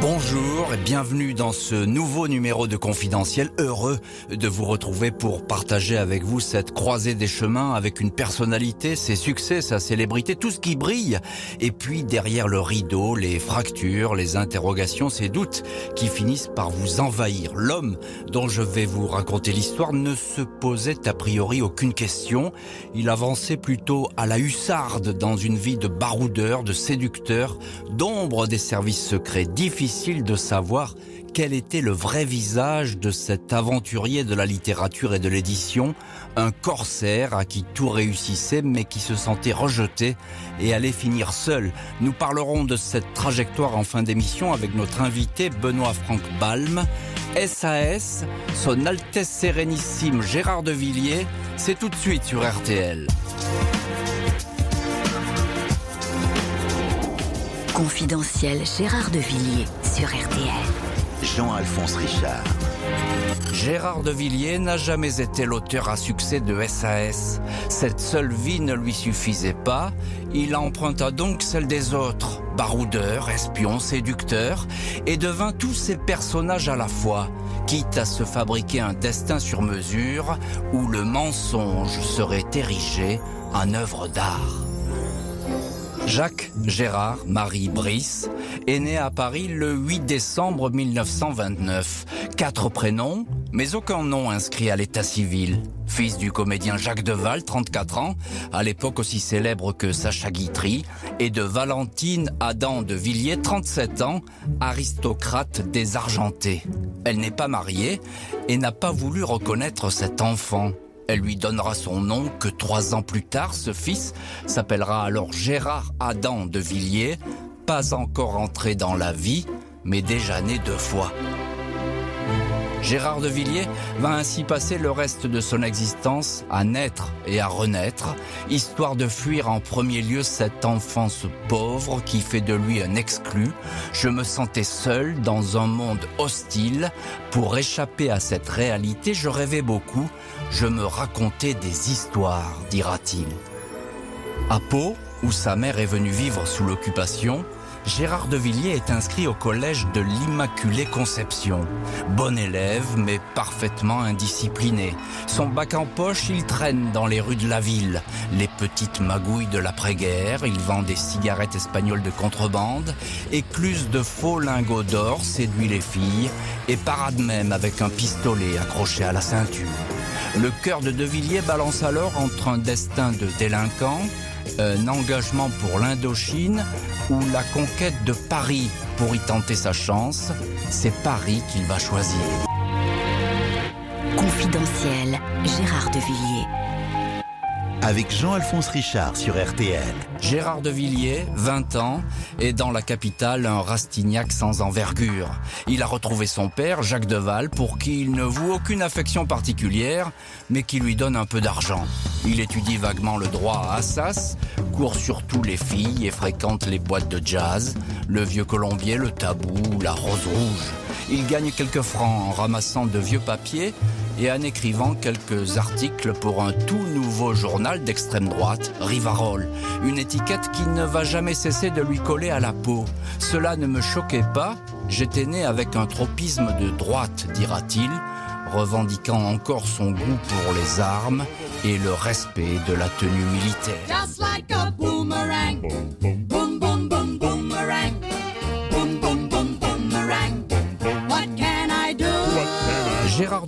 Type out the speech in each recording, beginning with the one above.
Bonjour et bienvenue dans ce nouveau numéro de Confidentiel. Heureux de vous retrouver pour partager avec vous cette croisée des chemins avec une personnalité, ses succès, sa célébrité, tout ce qui brille. Et puis derrière le rideau, les fractures, les interrogations, ces doutes qui finissent par vous envahir. L'homme dont je vais vous raconter l'histoire ne se posait a priori aucune question. Il avançait plutôt à la hussarde dans une vie de baroudeur, de séducteur, d'ombre des services secrets difficiles difficile de savoir quel était le vrai visage de cet aventurier de la littérature et de l'édition, un corsaire à qui tout réussissait mais qui se sentait rejeté et allait finir seul. Nous parlerons de cette trajectoire en fin d'émission avec notre invité Benoît Franck Balm. SAS, son Altesse Sérénissime Gérard de Villiers, c'est tout de suite sur RTL. Confidentiel Gérard de Villiers sur RTL. Jean-Alphonse Richard. Gérard de Villiers n'a jamais été l'auteur à succès de SAS. Cette seule vie ne lui suffisait pas. Il emprunta donc celle des autres, baroudeur, espion, séducteur, et devint tous ces personnages à la fois, quitte à se fabriquer un destin sur mesure où le mensonge serait érigé en œuvre d'art. Jacques Gérard Marie Brice est né à Paris le 8 décembre 1929. Quatre prénoms, mais aucun nom inscrit à l'état civil. Fils du comédien Jacques Deval, 34 ans, à l'époque aussi célèbre que Sacha Guitry, et de Valentine Adam de Villiers, 37 ans, aristocrate désargentée. Elle n'est pas mariée et n'a pas voulu reconnaître cet enfant. Elle lui donnera son nom que trois ans plus tard. Ce fils s'appellera alors Gérard Adam de Villiers, pas encore entré dans la vie, mais déjà né deux fois. Gérard de Villiers va ainsi passer le reste de son existence à naître et à renaître, histoire de fuir en premier lieu cette enfance pauvre qui fait de lui un exclu. Je me sentais seul dans un monde hostile. Pour échapper à cette réalité, je rêvais beaucoup, je me racontais des histoires, dira-t-il. À Pau, où sa mère est venue vivre sous l'occupation, Gérard de Villiers est inscrit au collège de l'Immaculée Conception. Bon élève, mais parfaitement indiscipliné. Son bac en poche, il traîne dans les rues de la ville. Les petites magouilles de l'après-guerre, il vend des cigarettes espagnoles de contrebande, écluse de faux lingots d'or, séduit les filles, et parade même avec un pistolet accroché à la ceinture. Le cœur de De Villiers balance alors entre un destin de délinquant, un engagement pour l'Indochine ou la conquête de Paris pour y tenter sa chance, c'est Paris qu'il va choisir. Confidentiel Gérard de Villiers. Avec Jean-Alphonse Richard sur RTL. Gérard de Villiers, 20 ans, est dans la capitale un Rastignac sans envergure. Il a retrouvé son père, Jacques Deval, pour qui il ne voue aucune affection particulière, mais qui lui donne un peu d'argent. Il étudie vaguement le droit à Assas, court surtout les filles et fréquente les boîtes de jazz, le vieux colombier, le tabou, la rose rouge. Il gagne quelques francs en ramassant de vieux papiers et en écrivant quelques articles pour un tout nouveau journal d'extrême droite, Rivarol, une étiquette qui ne va jamais cesser de lui coller à la peau. Cela ne me choquait pas, j'étais né avec un tropisme de droite, dira-t-il, revendiquant encore son goût pour les armes et le respect de la tenue militaire. Gérard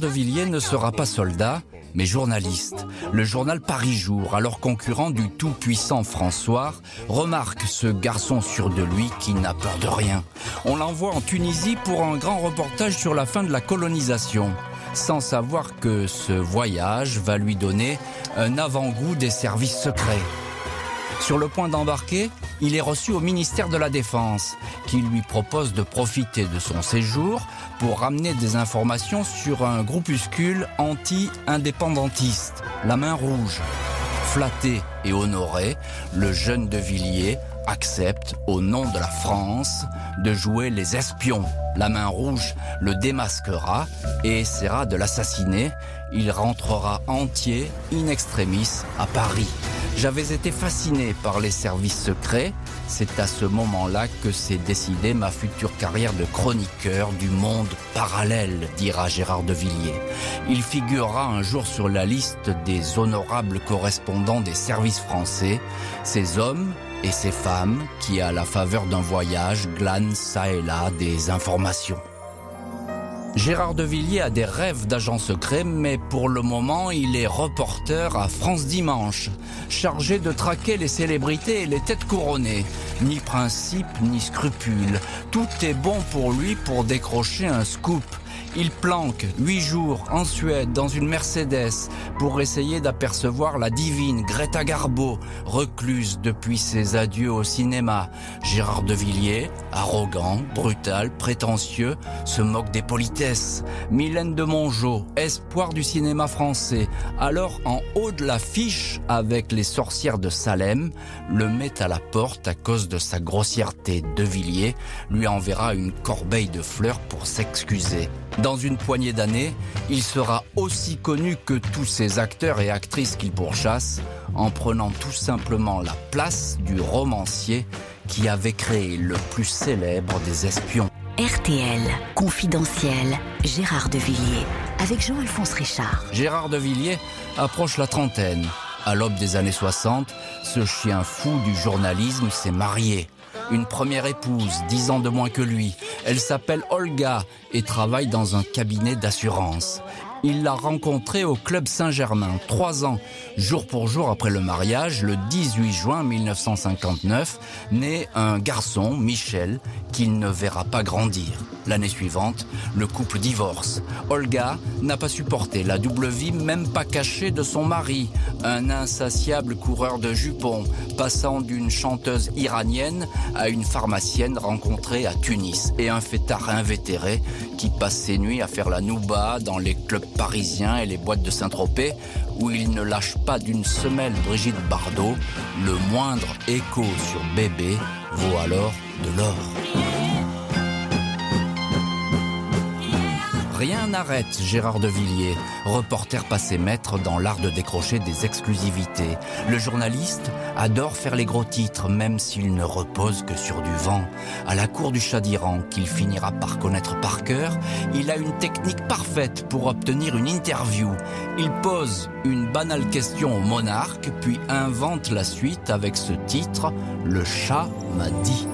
ne sera pas soldat, mais journaliste. Le journal Paris Jour, alors concurrent du tout-puissant François, remarque ce garçon sûr de lui qui n'a peur de rien. On l'envoie en Tunisie pour un grand reportage sur la fin de la colonisation, sans savoir que ce voyage va lui donner un avant-goût des services secrets. Sur le point d'embarquer, il est reçu au ministère de la Défense, qui lui propose de profiter de son séjour pour ramener des informations sur un groupuscule anti-indépendantiste, la Main Rouge. Flatté et honoré, le jeune de Villiers accepte, au nom de la France, de jouer les espions. La main rouge le démasquera et essaiera de l'assassiner. Il rentrera entier, in extremis, à Paris. J'avais été fasciné par les services secrets. C'est à ce moment-là que s'est décidée ma future carrière de chroniqueur du monde parallèle, dira Gérard de Villiers. Il figurera un jour sur la liste des honorables correspondants des services français, ces hommes et ces femmes qui, à la faveur d'un voyage, glanent ça et là des informations. Gérard de Villiers a des rêves d'agent secret, mais pour le moment, il est reporter à France Dimanche, chargé de traquer les célébrités et les têtes couronnées. Ni principe, ni scrupule. Tout est bon pour lui pour décrocher un scoop. Il planque huit jours en Suède dans une Mercedes pour essayer d'apercevoir la divine Greta Garbo, recluse depuis ses adieux au cinéma. Gérard de Villiers, arrogant, brutal, prétentieux, se moque des politesses. Mylène de Mongeau, espoir du cinéma français, alors en haut de l'affiche avec les sorcières de Salem, le met à la porte à cause de sa grossièreté. De Villiers lui enverra une corbeille de fleurs pour s'excuser. Dans une poignée d'années, il sera aussi connu que tous ces acteurs et actrices qu'il pourchasse en prenant tout simplement la place du romancier qui avait créé le plus célèbre des espions. RTL, confidentiel, Gérard de Villiers, avec Jean-Alphonse Richard. Gérard de Villiers approche la trentaine. À l'aube des années 60, ce chien fou du journalisme s'est marié une première épouse, dix ans de moins que lui. Elle s'appelle Olga et travaille dans un cabinet d'assurance. Il l'a rencontrée au Club Saint-Germain, trois ans, jour pour jour après le mariage, le 18 juin 1959, naît un garçon, Michel, qu'il ne verra pas grandir. L'année suivante, le couple divorce. Olga n'a pas supporté la double vie, même pas cachée de son mari, un insatiable coureur de jupons, passant d'une chanteuse iranienne à une pharmacienne rencontrée à Tunis, et un fêtard invétéré qui passe ses nuits à faire la nouba dans les clubs parisiens et les boîtes de Saint-Tropez, où il ne lâche pas d'une semelle Brigitte Bardot, le moindre écho sur bébé vaut alors de l'or. Rien n'arrête Gérard de Villiers, reporter passé maître dans l'art de décrocher des exclusivités. Le journaliste adore faire les gros titres, même s'il ne repose que sur du vent. À la cour du chat d'Iran, qu'il finira par connaître par cœur, il a une technique parfaite pour obtenir une interview. Il pose une banale question au monarque, puis invente la suite avec ce titre Le chat m'a dit.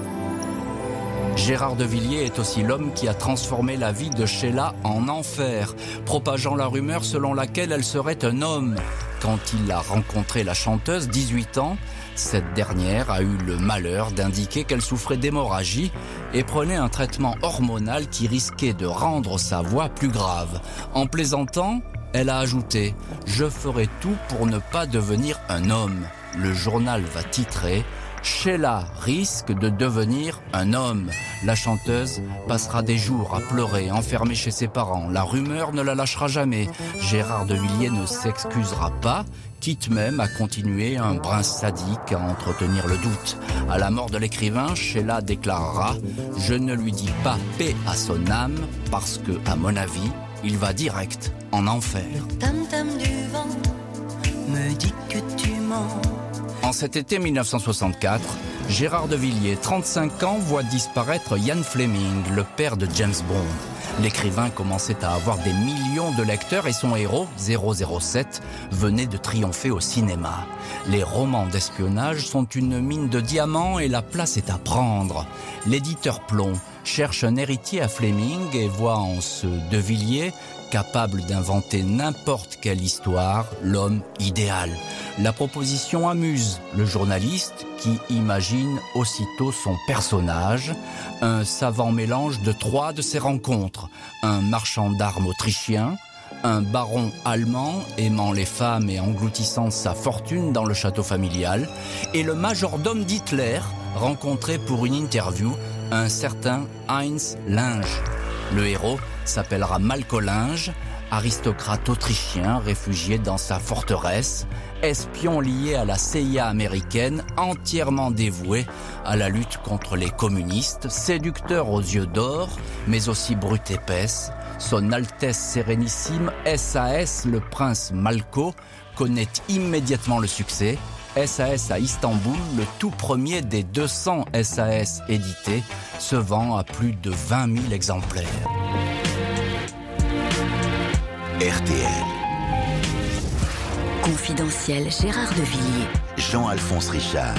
Gérard de Villiers est aussi l'homme qui a transformé la vie de Sheila en enfer, propageant la rumeur selon laquelle elle serait un homme. Quand il a rencontré la chanteuse, 18 ans, cette dernière a eu le malheur d'indiquer qu'elle souffrait d'hémorragie et prenait un traitement hormonal qui risquait de rendre sa voix plus grave. En plaisantant, elle a ajouté ⁇ Je ferai tout pour ne pas devenir un homme ⁇ Le journal va titrer Sheila risque de devenir un homme. La chanteuse passera des jours à pleurer, enfermée chez ses parents. La rumeur ne la lâchera jamais. Gérard de Villiers ne s'excusera pas, quitte même à continuer un brin sadique à entretenir le doute. À la mort de l'écrivain, Sheila déclarera Je ne lui dis pas paix à son âme parce que, à mon avis, il va direct en enfer. du vent me dit que tu mens. En cet été 1964, Gérard de Villiers, 35 ans, voit disparaître Ian Fleming, le père de James Bond. L'écrivain commençait à avoir des millions de lecteurs et son héros, 007, venait de triompher au cinéma. Les romans d'espionnage sont une mine de diamants et la place est à prendre. L'éditeur Plomb cherche un héritier à Fleming et voit en ce De Villiers capable d'inventer n'importe quelle histoire, l'homme idéal. La proposition amuse le journaliste qui imagine aussitôt son personnage, un savant mélange de trois de ses rencontres, un marchand d'armes autrichien, un baron allemand aimant les femmes et engloutissant sa fortune dans le château familial, et le majordome d'Hitler rencontré pour une interview, un certain Heinz Linge. Le héros s'appellera Malcolinge, aristocrate autrichien réfugié dans sa forteresse, espion lié à la CIA américaine, entièrement dévoué à la lutte contre les communistes, séducteur aux yeux d'or, mais aussi brute épaisse, son Altesse Sérénissime SAS, le prince Malco, connaît immédiatement le succès SAS à Istanbul, le tout premier des 200 SAS édités, se vend à plus de 20 000 exemplaires. RTL. Confidentiel Gérard de Villiers. Jean-Alphonse Richard.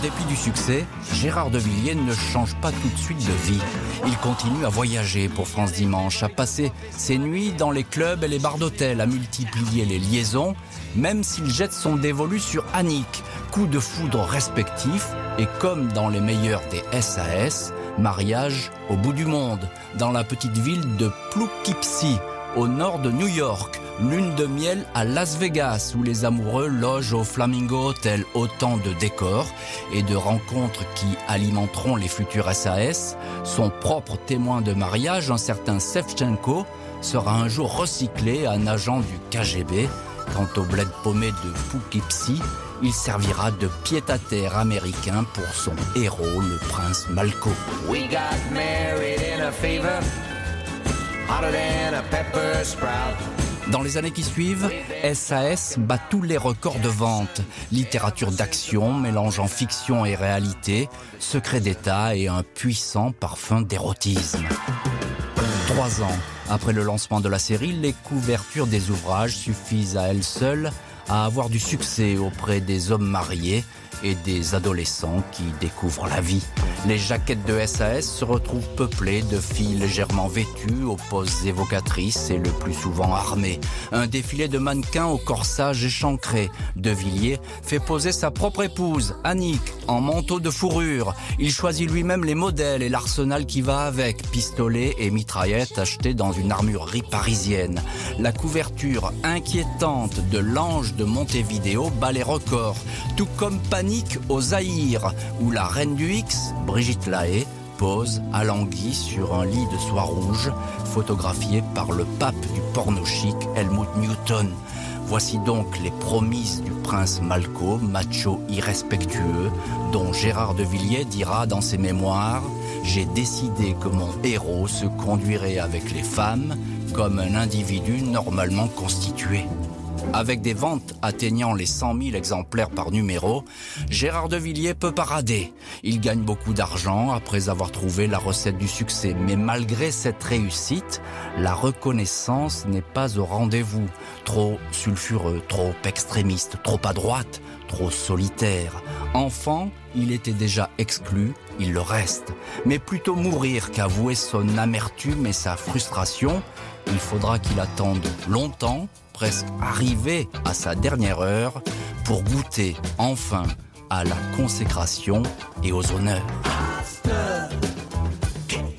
Dépit du succès, Gérard de Villiers ne change pas tout de suite de vie. Il continue à voyager pour France Dimanche, à passer ses nuits dans les clubs et les bars d'hôtel, à multiplier les liaisons, même s'il jette son dévolu sur Annick, coup de foudre respectif, et comme dans les meilleurs des SAS, mariage au bout du monde, dans la petite ville de Poughkeepsie, au nord de New York, lune de miel à Las Vegas où les amoureux logent au Flamingo Hotel. Autant de décors et de rencontres qui alimenteront les futurs SAS. Son propre témoin de mariage, un certain Sevchenko, sera un jour recyclé, un agent du KGB. Quant au bled paumé de Poughkeepsie, il servira de pied-à-terre américain pour son héros, le prince Malko. We got married in a fever, hotter than a pepper sprout. Dans les années qui suivent, SAS bat tous les records de vente. Littérature d'action mélangeant fiction et réalité, secret d'État et un puissant parfum d'érotisme. Trois ans après le lancement de la série, les couvertures des ouvrages suffisent à elles seules à avoir du succès auprès des hommes mariés et des adolescents qui découvrent la vie. Les jaquettes de SAS se retrouvent peuplées de filles légèrement vêtues, aux poses évocatrices et le plus souvent armées. Un défilé de mannequins au corsage échancré. De Villiers fait poser sa propre épouse, Annick, en manteau de fourrure. Il choisit lui-même les modèles et l'arsenal qui va avec, pistolets et mitraillettes achetés dans une armurerie parisienne. La couverture inquiétante de l'ange de Montevideo bat les records, tout comme Au Zaïre, où la reine du X, Brigitte Lahaye, pose alanguie sur un lit de soie rouge, photographié par le pape du porno chic Helmut Newton. Voici donc les promises du prince Malko, macho irrespectueux, dont Gérard de Villiers dira dans ses mémoires J'ai décidé que mon héros se conduirait avec les femmes comme un individu normalement constitué. Avec des ventes atteignant les 100 000 exemplaires par numéro, Gérard de Villiers peut parader. Il gagne beaucoup d'argent après avoir trouvé la recette du succès. Mais malgré cette réussite, la reconnaissance n'est pas au rendez-vous. Trop sulfureux, trop extrémiste, trop à droite, trop solitaire. Enfant, il était déjà exclu, il le reste. Mais plutôt mourir qu'avouer son amertume et sa frustration, il faudra qu'il attende longtemps presque arrivé à sa dernière heure pour goûter enfin à la consécration et aux honneurs.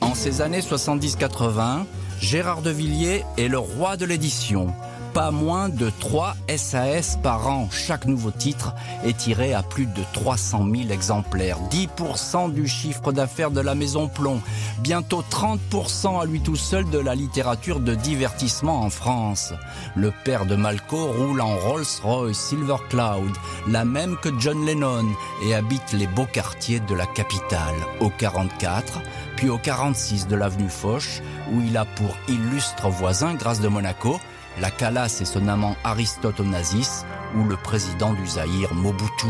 En ces années 70-80, Gérard de Villiers est le roi de l'édition. Pas moins de 3 SAS par an. Chaque nouveau titre est tiré à plus de 300 000 exemplaires. 10% du chiffre d'affaires de la Maison Plomb. Bientôt 30% à lui tout seul de la littérature de divertissement en France. Le père de Malco roule en Rolls-Royce Silver Cloud, la même que John Lennon, et habite les beaux quartiers de la capitale. Au 44, puis au 46 de l'avenue Foch, où il a pour illustre voisin, grâce de Monaco, la Calas et son amant Aristote Onassis ou le président du Zaïre Mobutu.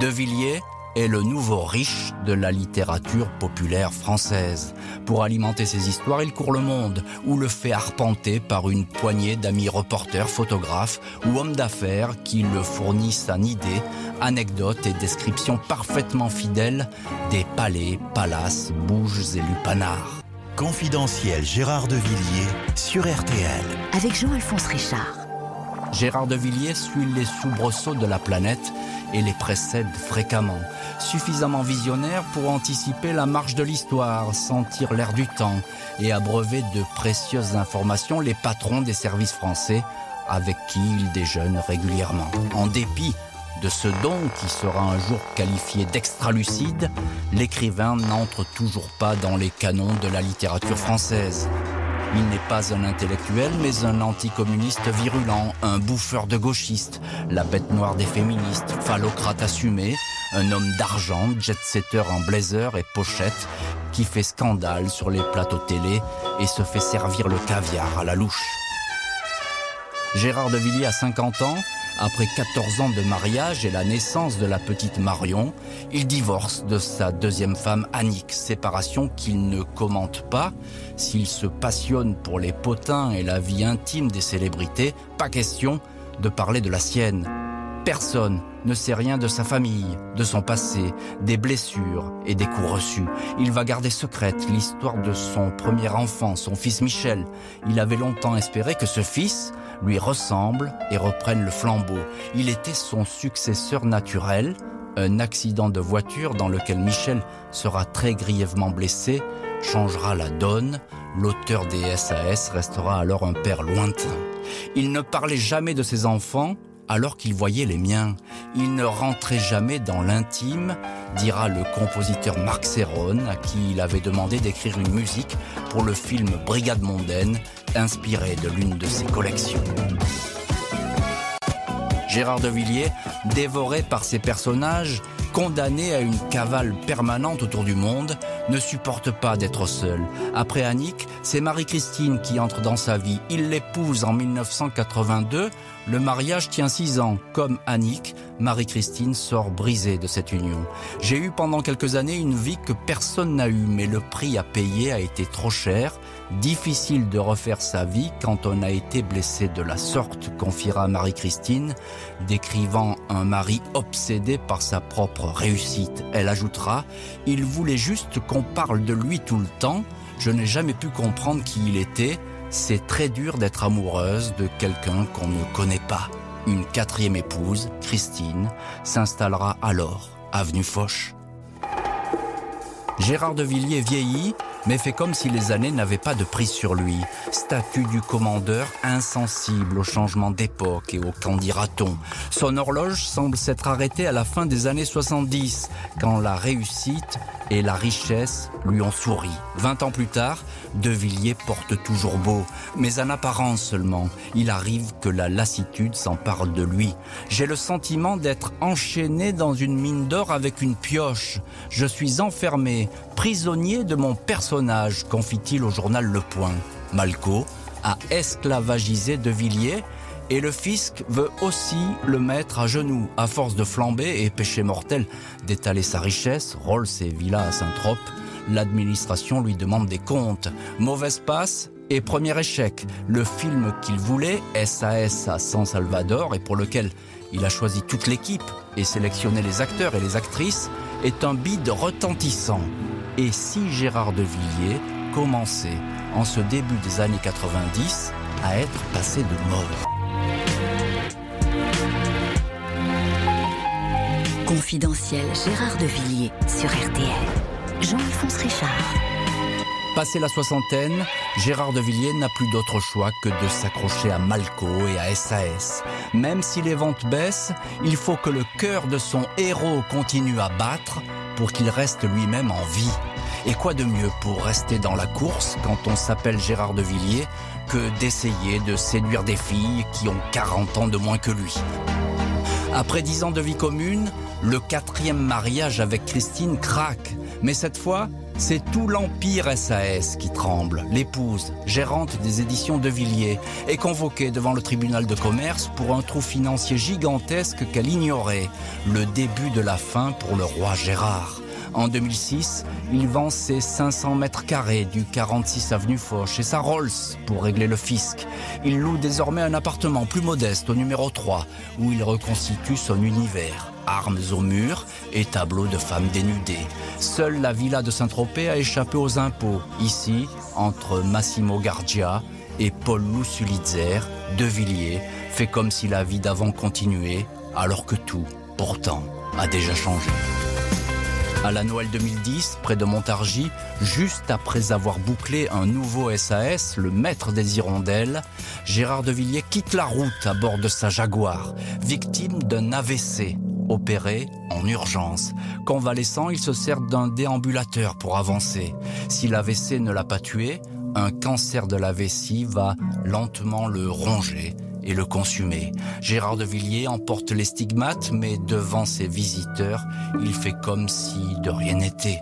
De Villiers est le nouveau riche de la littérature populaire française. Pour alimenter ses histoires, il court le monde ou le fait arpenter par une poignée d'amis reporters, photographes ou hommes d'affaires qui le fournissent en idées, anecdotes et descriptions parfaitement fidèles des palais, palaces, bouges et lupanards. Confidentiel Gérard de Villiers sur RTL. Avec Jean-Alphonse Richard. Gérard de Villiers suit les soubresauts de la planète et les précède fréquemment. Suffisamment visionnaire pour anticiper la marche de l'histoire, sentir l'air du temps et abreuver de précieuses informations les patrons des services français avec qui il déjeune régulièrement. En dépit de ce don qui sera un jour qualifié d'extra-lucide, l'écrivain n'entre toujours pas dans les canons de la littérature française. Il n'est pas un intellectuel, mais un anticommuniste virulent, un bouffeur de gauchistes, la bête noire des féministes, phallocrate assumé, un homme d'argent, jet-setter en blazer et pochette, qui fait scandale sur les plateaux télé et se fait servir le caviar à la louche. Gérard de Villiers a 50 ans. Après 14 ans de mariage et la naissance de la petite Marion, il divorce de sa deuxième femme Annick, séparation qu'il ne commente pas. S'il se passionne pour les potins et la vie intime des célébrités, pas question de parler de la sienne. Personne ne sait rien de sa famille, de son passé, des blessures et des coups reçus. Il va garder secrète l'histoire de son premier enfant, son fils Michel. Il avait longtemps espéré que ce fils lui ressemble et reprenne le flambeau. Il était son successeur naturel. Un accident de voiture dans lequel Michel sera très grièvement blessé changera la donne. L'auteur des SAS restera alors un père lointain. Il ne parlait jamais de ses enfants, alors qu'il voyait les miens. Il ne rentrait jamais dans l'intime, dira le compositeur Marc Serron, à qui il avait demandé d'écrire une musique pour le film Brigade mondaine, inspiré de l'une de ses collections. Gérard de Villiers, dévoré par ses personnages, condamné à une cavale permanente autour du monde, ne supporte pas d'être seul. Après Annick, c'est Marie-Christine qui entre dans sa vie. Il l'épouse en 1982. Le mariage tient six ans. Comme Annick, Marie-Christine sort brisée de cette union. J'ai eu pendant quelques années une vie que personne n'a eue, mais le prix à payer a été trop cher. Difficile de refaire sa vie quand on a été blessé de la sorte, confiera Marie-Christine, décrivant un mari obsédé par sa propre réussite. Elle ajoutera, il voulait juste qu'on parle de lui tout le temps, je n'ai jamais pu comprendre qui il était, c'est très dur d'être amoureuse de quelqu'un qu'on ne connaît pas. Une quatrième épouse, Christine, s'installera alors, avenue Foch. Gérard de Villiers vieillit, mais fait comme si les années n'avaient pas de prise sur lui. Statut du commandeur insensible au changement d'époque et au qu'en dira-t-on. Son horloge semble s'être arrêtée à la fin des années 70, quand la réussite et la richesse lui ont souri. Vingt ans plus tard, De Villiers porte toujours beau, mais en apparence seulement. Il arrive que la lassitude s'empare de lui. J'ai le sentiment d'être enchaîné dans une mine d'or avec une pioche. Je suis enfermé, prisonnier de mon personnage, confie-t-il au journal Le Point. Malco a esclavagisé De Villiers et le fisc veut aussi le mettre à genoux, à force de flamber et péché mortel d'étaler sa richesse, Rolls et villas à Saint-Trope. L'administration lui demande des comptes. Mauvaise passe et premier échec. Le film qu'il voulait, SAS à San Salvador, et pour lequel il a choisi toute l'équipe et sélectionné les acteurs et les actrices, est un bide retentissant. Et si Gérard de Villiers commençait, en ce début des années 90, à être passé de mode Confidentiel Gérard de Villiers sur RTL. Jean-Alphonse Richard. Passé la soixantaine, Gérard de Villiers n'a plus d'autre choix que de s'accrocher à Malco et à SAS. Même si les ventes baissent, il faut que le cœur de son héros continue à battre pour qu'il reste lui-même en vie. Et quoi de mieux pour rester dans la course quand on s'appelle Gérard de Villiers que d'essayer de séduire des filles qui ont 40 ans de moins que lui? Après dix ans de vie commune, le quatrième mariage avec Christine craque. Mais cette fois, c'est tout l'empire SAS qui tremble. L'épouse, gérante des éditions de Villiers, est convoquée devant le tribunal de commerce pour un trou financier gigantesque qu'elle ignorait. Le début de la fin pour le roi Gérard. En 2006, il vend ses 500 mètres carrés du 46 avenue Foch et sa Rolls pour régler le fisc. Il loue désormais un appartement plus modeste au numéro 3 où il reconstitue son univers. Armes au mur et tableaux de femmes dénudées. Seule la villa de Saint-Tropez a échappé aux impôts. Ici, entre Massimo Gardia et Paul Loussulitzer, de Villiers, fait comme si la vie d'avant continuait, alors que tout, pourtant, a déjà changé. À la Noël 2010, près de Montargis, juste après avoir bouclé un nouveau SAS, le maître des hirondelles, Gérard de Villiers quitte la route à bord de sa Jaguar, victime d'un AVC, opéré en urgence. Convalescent, il se sert d'un déambulateur pour avancer. Si l'AVC ne l'a pas tué, un cancer de la vessie va lentement le ronger et le consumer. Gérard de Villiers emporte les stigmates, mais devant ses visiteurs, il fait comme si de rien n'était.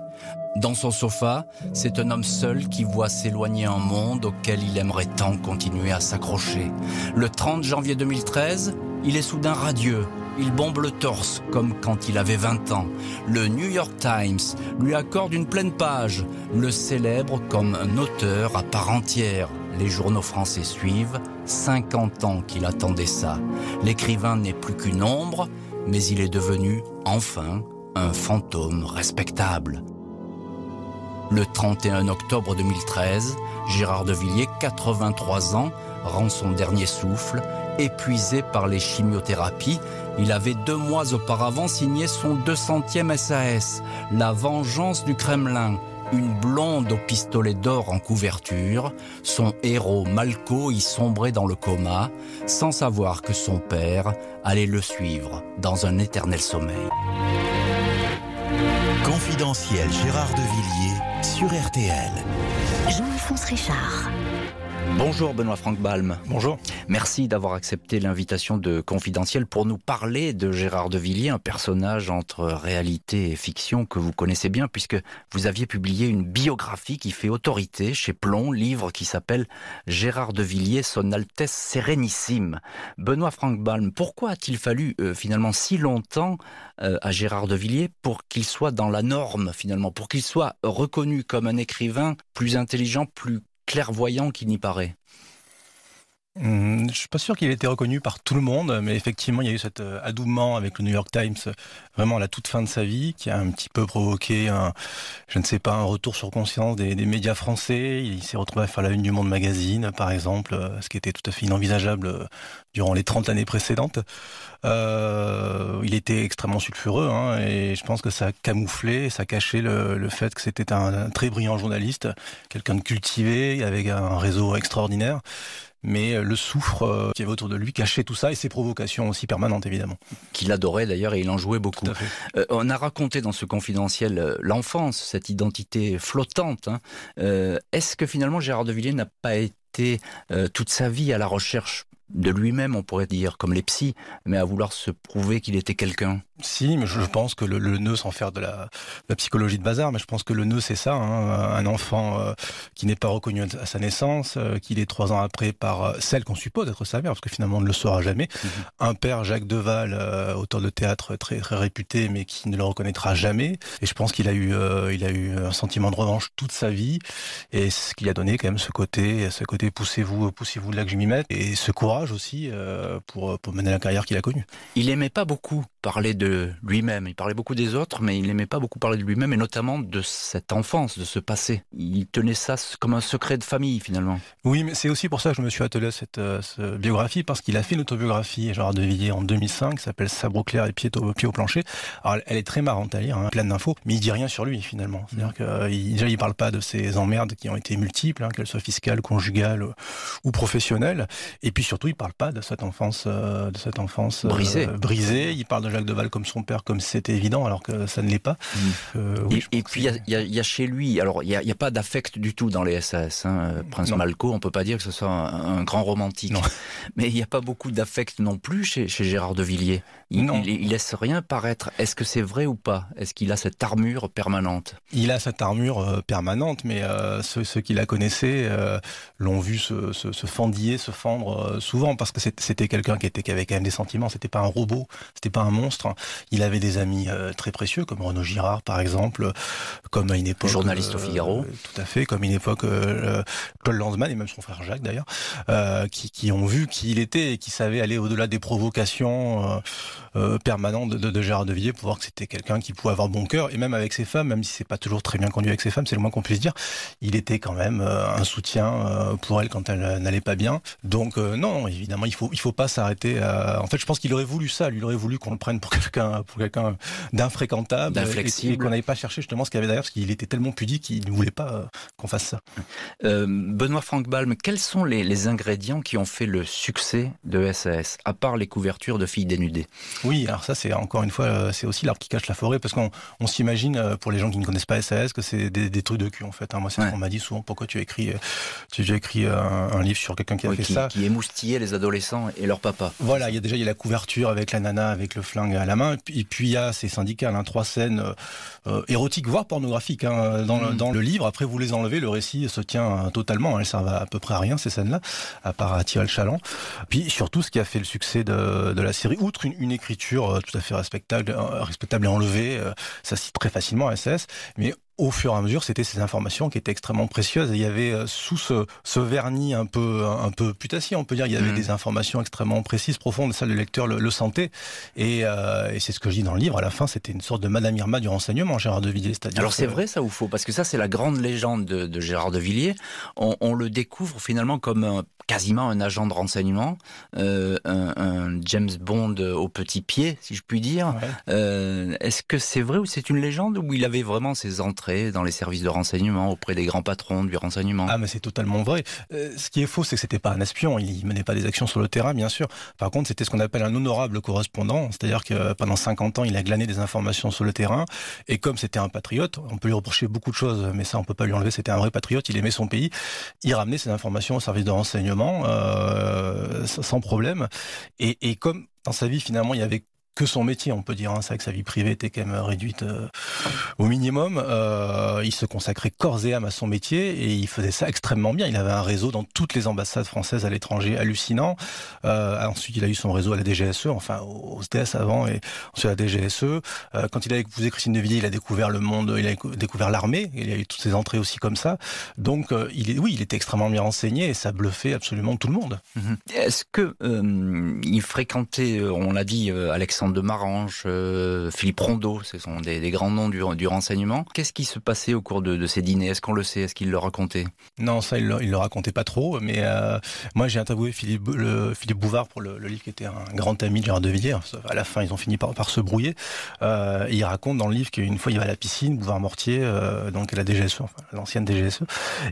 Dans son sofa, c'est un homme seul qui voit s'éloigner un monde auquel il aimerait tant continuer à s'accrocher. Le 30 janvier 2013, il est soudain radieux. Il bombe le torse comme quand il avait 20 ans. Le New York Times lui accorde une pleine page, le célèbre comme un auteur à part entière. Les journaux français suivent, 50 ans qu'il attendait ça. L'écrivain n'est plus qu'une ombre, mais il est devenu, enfin, un fantôme respectable. Le 31 octobre 2013, Gérard de Villiers, 83 ans, rend son dernier souffle. Épuisé par les chimiothérapies, il avait deux mois auparavant signé son 200e SAS, La vengeance du Kremlin, une blonde au pistolet d'or en couverture, son héros Malco y sombrait dans le coma, sans savoir que son père allait le suivre dans un éternel sommeil. Confidentiel Gérard de Villiers sur RTL. Jean-Alphonse Richard. Bonjour Benoît Franck Balm. Bonjour. Merci d'avoir accepté l'invitation de Confidentiel pour nous parler de Gérard de Villiers, un personnage entre réalité et fiction que vous connaissez bien puisque vous aviez publié une biographie qui fait autorité chez Plomb, livre qui s'appelle Gérard de Villiers, son Altesse Sérénissime. Benoît Franck Balm, pourquoi a-t-il fallu euh, finalement si longtemps euh, à Gérard de Villiers pour qu'il soit dans la norme finalement, pour qu'il soit reconnu comme un écrivain plus intelligent, plus clairvoyant qu'il n'y paraît. Hum, je suis pas sûr qu'il ait été reconnu par tout le monde, mais effectivement, il y a eu cet euh, adoubement avec le New York Times, vraiment à la toute fin de sa vie, qui a un petit peu provoqué un, je ne sais pas, un retour sur conscience des, médias français. Il s'est retrouvé à faire la une du Monde Magazine, par exemple, euh, ce qui était tout à fait inenvisageable euh, durant les 30 années précédentes. Euh, il était extrêmement sulfureux, hein, et je pense que ça a camouflé, ça caché le, fait que c'était un très brillant journaliste, quelqu'un de cultivé, avec un réseau extraordinaire mais le souffre euh, qui avait autour de lui cachait tout ça et ses provocations aussi permanentes évidemment. Qu'il adorait d'ailleurs et il en jouait beaucoup. Euh, on a raconté dans ce confidentiel euh, l'enfance, cette identité flottante. Hein. Euh, Est-ce que finalement Gérard de Villiers n'a pas été euh, toute sa vie à la recherche de lui-même, on pourrait dire, comme les psys, mais à vouloir se prouver qu'il était quelqu'un. Si, mais je pense que le, le nœud, sans faire de la, de la, psychologie de bazar, mais je pense que le nœud, c'est ça, hein, un enfant euh, qui n'est pas reconnu à sa naissance, euh, qu'il est trois ans après par euh, celle qu'on suppose être sa mère, parce que finalement on ne le saura jamais, mm -hmm. un père, Jacques Deval, auteur de théâtre très, très réputé, mais qui ne le reconnaîtra jamais, et je pense qu'il a eu, il a eu un sentiment de revanche toute sa vie, et ce qui a donné quand même ce côté, ce côté poussez-vous, poussez-vous là que je m'y mette, et ce courage aussi euh, pour, pour mener la carrière qu'il a connue. Il aimait pas beaucoup parler de lui-même, il parlait beaucoup des autres, mais il n'aimait pas beaucoup parler de lui-même et notamment de cette enfance, de ce passé. Il tenait ça comme un secret de famille finalement. Oui, mais c'est aussi pour ça que je me suis attelé à cette, euh, cette biographie, parce qu'il a fait une autobiographie, Gérard de Villiers, en 2005, qui s'appelle Sabre clair et pied au, pied au plancher. Alors elle est très marrante à lire, hein, pleine d'infos, mais il dit rien sur lui finalement. C'est-à-dire qu'il déjà il parle pas de ses emmerdes qui ont été multiples, hein, qu'elles soient fiscales, conjugales ou professionnelles, et puis surtout il parle pas de cette enfance, euh, de cette enfance brisée. Euh, brisée. Il parle de Jacques Deval comme son père, comme c'était évident, alors que ça ne l'est pas. Mmh. Euh, oui, et, et puis il y, y, a chez lui, alors il n'y a, a, pas d'affect du tout dans les SAS. Hein. Prince non. Malco, on peut pas dire que ce soit un, un grand romantique, non. mais il n'y a pas beaucoup d'affect non plus chez, chez, Gérard de Villiers. Il, non. il, il laisse rien paraître. Est-ce que c'est vrai ou pas? Est-ce qu'il a cette armure permanente? Il a cette armure euh, permanente, mais euh, ceux, ceux, qui la connaissaient euh, l'ont vu se, se, se, fendiller, se fendre souvent, parce que c'était quelqu'un qui, était, qui avait quand même des sentiments. C'était pas un robot, c'était pas un monstre. Il avait des amis très précieux, comme Renaud Girard, par exemple, comme à une époque. Journaliste au Figaro. Tout à fait, comme une époque Paul Lanzmann et même son frère Jacques d'ailleurs, qui, qui, ont vu qui il était et qui savait aller au-delà des provocations euh, permanentes de, de, de, Gérard de Villiers pour voir que c'était quelqu'un qui pouvait avoir bon cœur et même avec ses femmes, même si c'est pas toujours très bien conduit avec ses femmes, c'est le moins qu'on puisse dire, il était quand même euh, un soutien euh, pour elle quand elle n'allait pas bien. Donc non, évidemment, il faut il faut pas s'arrêter. À... En fait, je pense qu'il aurait voulu ça, lui il aurait voulu qu'on le prenne pour quelqu'un pour quelqu'un d'infréquentable, d'inflexible, et, et qu'on n'avait pas cherché justement ce qu'il y avait derrière, parce qu'il était tellement pudique qu'il ne voulait pas qu'on fasse ça. Benoît Franck Balm, quels sont les, les ingrédients qui ont fait le succès de SAS, à part les couvertures de filles dénudées Oui, alors ça c'est encore une fois c'est aussi l'arbre qui cache la forêt parce qu'on on, s'imagine pour les gens qui ne connaissent pas SAS que c'est des, des, trucs de cul en fait. Hein. Moi c'est ouais. ce qu'on m'a dit souvent. Pourquoi tu as écrit tu as écrit un, un livre sur quelqu'un qui a oui, fait qui, ça Qui émoustillait les adolescents et leur papa. Voilà, il y a déjà il y a la couverture avec la nana avec le flingue à la main, et puis il y a ces syndicats, hein, trois scènes euh, érotiques, voire pornographiques hein, dans, le, mm. dans le livre. Après, vous les enlevez, le récit se tient totalement. Hein, elles servent à, peu près à rien ces scènes-là, à part attirer le chaland. Puis surtout, ce qui a fait le succès de, de la série, outre une, une écriture tout à fait respectable, respectable et enlevée, ça cite très facilement SS, mais au fur et à mesure, c'était ces informations qui étaient extrêmement précieuses. Et il y avait euh, sous ce, ce vernis un peu un peu putassier, on peut dire, il y avait mmh. des informations extrêmement précises, profondes. Et ça, le lecteur le, le sentait. Et, euh, et c'est ce que je dis dans le livre. À la fin, c'était une sorte de Madame Irma du renseignement, Gérard de Villiers. Alors c'est vrai ça ou faux? Parce que ça, c'est la grande légende de, de Gérard de Villiers. On, on, le découvre finalement comme un, quasiment un agent de renseignement, euh, un, un, James Bond au petit pied, si je puis dire. Ouais. Euh, Est-ce que c'est vrai ou c'est une légende ou il avait vraiment ses entrées dans les services de renseignement, auprès des grands patrons du renseignement? Ah, mais c'est totalement vrai. Euh, ce qui est faux, c'est que c'était pas un espion. Il menait pas des actions sur le terrain, bien sûr. Par contre, c'était ce qu'on appelle un honorable correspondant. C'est-à-dire que pendant 50 ans, il a glané des informations sur le terrain. Et comme c'était un patriote, on peut lui reprocher beaucoup de choses, mais ça, on peut pas lui enlever. C'était un vrai patriote. Il aimait son pays. Il ramenait ses informations au service de renseignement euh, sans problème. Et, et comme dans sa vie, finalement, il y avait que son métier, on peut dire. Hein. C'est que sa vie privée était quand même réduite euh, au minimum. Euh, il se consacrait corps et âme à son métier et il faisait ça extrêmement bien. Il avait un réseau dans toutes les ambassades françaises à l'étranger hallucinant. Euh, ensuite, il a eu son réseau à la DGSE, enfin au SDS avant et ensuite à la DGSE. Euh, quand il a épousé Christine de Villiers, il a découvert le monde, il a découvert l'armée. Il a eu toutes ses entrées aussi comme ça. Donc, euh, oui, il était extrêmement bien renseigné et ça bluffait absolument tout le monde. Est-ce que euh, il fréquentait, on l'a dit, Alexandre de Marange, euh, Philippe Rondeau, ce sont des, grands noms du, du renseignement. Qu'est-ce qui se passait au cours de, ces dîners? Est-ce qu'on le sait? Est-ce qu'il le racontait? Non, ça, il le, il le racontait pas trop. Mais euh, moi, j'ai interviewé Philippe, Philippe Bouvard pour le, livre qui était un grand ami de Gérard de. À la fin, ils ont fini par, se brouiller. Euh, il raconte dans le livre qu'une fois, il va à la piscine, Bouvard Mortier, donc la DGSE, l'ancienne DGSE,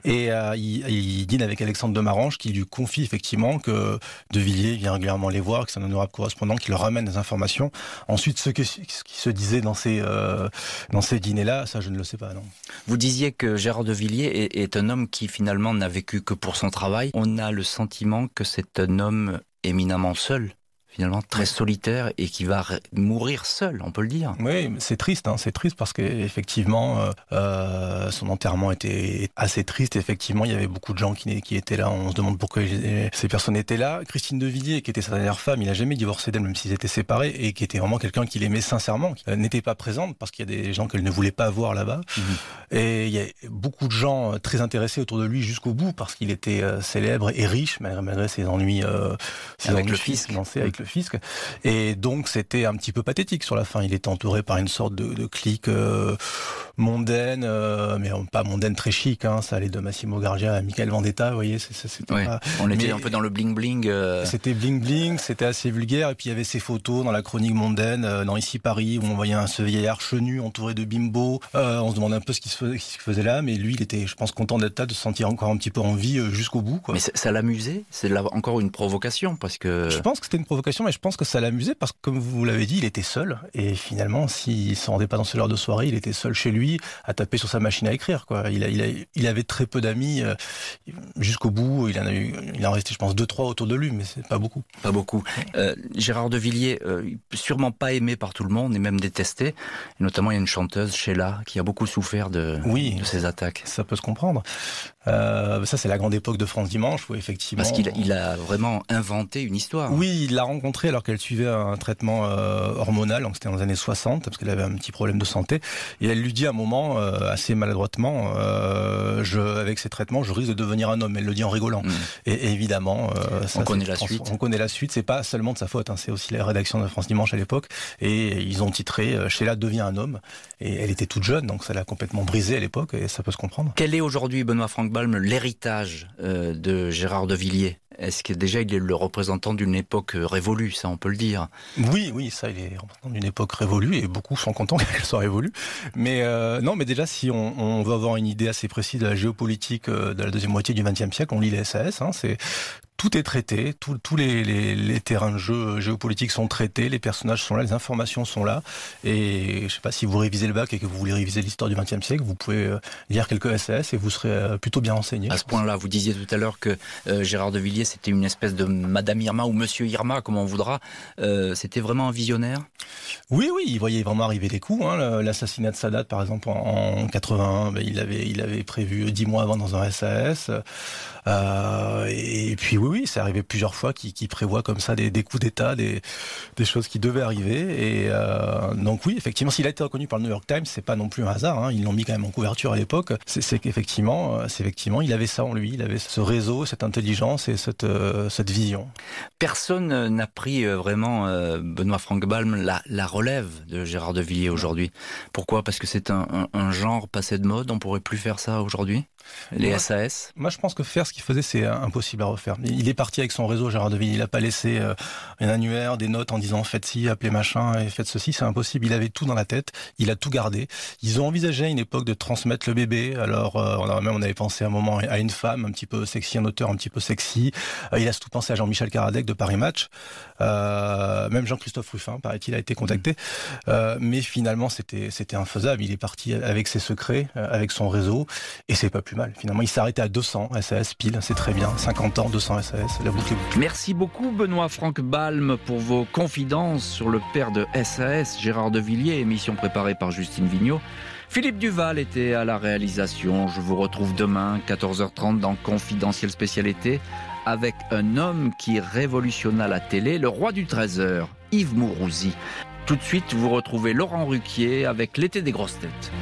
et il, il, dîne avec Alexandre de Marange qui lui confie effectivement que De Villiers vient régulièrement les voir, que c'est un honorable correspondant qui leur ramène des informations Ensuite, ce, qui se disait dans ces, euh, ces dîners-là, ça, je ne le sais pas. Non. Vous disiez que Gérard de Villiers est un homme qui finalement n'a vécu que pour son travail. On a le sentiment que c'est un homme éminemment seul finalement très solitaire et qui va mourir seul, on peut le dire. Oui, c'est triste, hein, c'est triste parce qu'effectivement, euh, euh, son enterrement était assez triste. Effectivement, il y avait beaucoup de gens qui, qui étaient là. On se demande pourquoi ces personnes étaient là. Christine de Villiers, qui était sa dernière femme, il n'a jamais divorcé d'elle, même s'ils étaient séparés, et qui était vraiment quelqu'un qu'il aimait sincèrement, qui euh, n'était pas présente parce qu'il y a des gens qu'elle ne voulait pas voir là-bas. Mmh. Et il y a beaucoup de gens euh, très intéressés autour de lui jusqu'au bout parce qu'il était célèbre et riche, malgré, malgré ses ennuis, euh, ses avec, ennuis le fisc. avec le fisc. Et donc c'était un petit peu pathétique sur la fin. Il était entouré par une sorte de, de clique euh, mondaine, euh, mais pas mondaine très chic. Hein. Ça allait de Massimo Gardia à Michael Vendetta, vous voyez. c'était pas... On était mais un peu dans le bling bling. Euh... C'était bling bling, c'était assez vulgaire. Et puis il y avait ces photos dans la chronique mondaine, dans Ici Paris, où on voyait un ce vieillard chenu entouré de bimbo. On se demandait un peu ce qui se faisait, là, mais lui, il était, je pense, content d'être là, de se sentir encore un petit peu en vie jusqu'au bout. Quoi. Mais ça l'amusait? C'est encore une provocation parce que. Je pense que c'était une provocation, mais je pense que ça l'amusait parce que, comme vous l'avez dit, il était seul. Et finalement, s'il se rendait pas dans ce heure de soirée, il était seul chez lui à taper sur sa machine à écrire. Quoi. Il, a, il, a, il avait très peu d'amis euh, jusqu'au bout. Il en a eu, il en resté, je pense, deux trois autour de lui, mais c'est pas beaucoup. Pas beaucoup. Euh, Gérard de Villiers, euh, sûrement pas aimé par tout le monde et même détesté. Et notamment, il y a une chanteuse, Sheila, qui a beaucoup souffert de, oui, de ces attaques. Ça peut se comprendre. Euh, ça, c'est la grande époque de France Dimanche, où effectivement. Parce qu'il il a vraiment inventé une histoire. Oui, il l'a rencontrée alors qu'elle suivait un traitement euh, hormonal, donc c'était dans les années 60, parce qu'elle avait un petit problème de santé. Et elle lui dit à un moment, euh, assez maladroitement, euh, je, avec ces traitements, je risque de devenir un homme. Elle le dit en rigolant. Mm. Et, et, évidemment, ça, on connaît la suite. On connaît la suite. C'est pas seulement de sa faute, hein, c'est aussi la rédaction de France Dimanche à l'époque. Et ils ont titré Sheila devient un homme. Et elle était toute jeune, donc ça l'a complètement brisée à l'époque, et ça peut se comprendre. Quel est aujourd'hui, Benoît Frank Balm, l'héritage de Gérard de Villiers? Est-ce que déjà il est le représentant d'une époque ça on peut le dire Oui, oui, ça il est d'une époque révolue et beaucoup sont contents qu'elle soit révolue. Mais euh, non, mais déjà si on, on, veut avoir une idée assez précise de la géopolitique euh, de la deuxième moitié du XXe siècle, on lit les SAS. Hein, c'est tout est traité, tous les, les, terrains de jeu géopolitiques sont traités, les personnages sont là, les informations sont là. Et je ne sais pas si vous révisez le bac et que vous voulez réviser l'histoire du XXe siècle, vous pouvez euh, lire quelques SAS et vous serez euh, plutôt bien renseigné. À ce point-là, vous disiez tout à l'heure que euh, Gérard de Villiers, c'était une espèce de Madame Irma ou Monsieur Irma, comme on voudra. c'était vraiment un visionnaire? Oui, oui, il voyait vraiment arriver des coups. Hein. L'assassinat de Sadat, par exemple, en, en 81, ben, il, avait, il avait prévu dix mois avant dans un SAS. Euh, et puis oui, oui, c'est arrivé plusieurs fois qui, qui prévoit comme ça des, des coups d'État, des, des, choses qui devaient arriver. Et euh, donc oui, effectivement, s'il a été reconnu par le New York Times, c'est pas non plus un hasard. Hein. Ils l'ont mis quand même en couverture à l'époque. C'est qu'effectivement, euh, c'est effectivement, il avait ça en lui. Il avait ce réseau, cette intelligence et cette, euh, cette vision. Personne n'a pris vraiment Benoît Frank Balm la, la, relève de Gérard de Villiers aujourd'hui. Pourquoi? Parce que c'est un, un, un genre passé de mode. On pourrait plus faire ça aujourd'hui? Les SAS Moi, je pense que faire ce qu'il faisait, c'est impossible à refaire. Il est parti avec son réseau, Gérard Deville. Il n'a pas laissé euh, un annuaire, des notes en disant faites ci, appelez machin et faites ceci. C'est impossible. Il avait tout dans la tête. Il a tout gardé. Ils ont envisagé à une époque de transmettre le bébé. Alors, euh, on a, même on avait pensé à un moment à une femme un petit peu sexy, un auteur un petit peu sexy. Euh, il a tout pensé à Jean-Michel Karadec de Paris Match. même Jean-Christophe Ruffin, paraît-il, a été contacté. Mmh. mais finalement, c'était c'était infaisable. Il est parti avec ses secrets, avec son réseau, et c'est pas plus mal. Finalement, il s'est arrêté à 200 SAS pile, c'est très bien. 50 ans, 200 SAS, Merci beaucoup Benoît Franck Balm pour vos confidences sur le père de SAS, Gérard de Villiers, émission préparée par Justine Vignot. Philippe Duval était à la réalisation. Je vous retrouve demain, 14h30, dans Confidentiel Spécialité, avec un homme qui révolutionna la télé, le roi du 13h, Yves Mourouzi. Tout de suite, vous retrouvez Laurent Ruquier avec l'été des grosses têtes.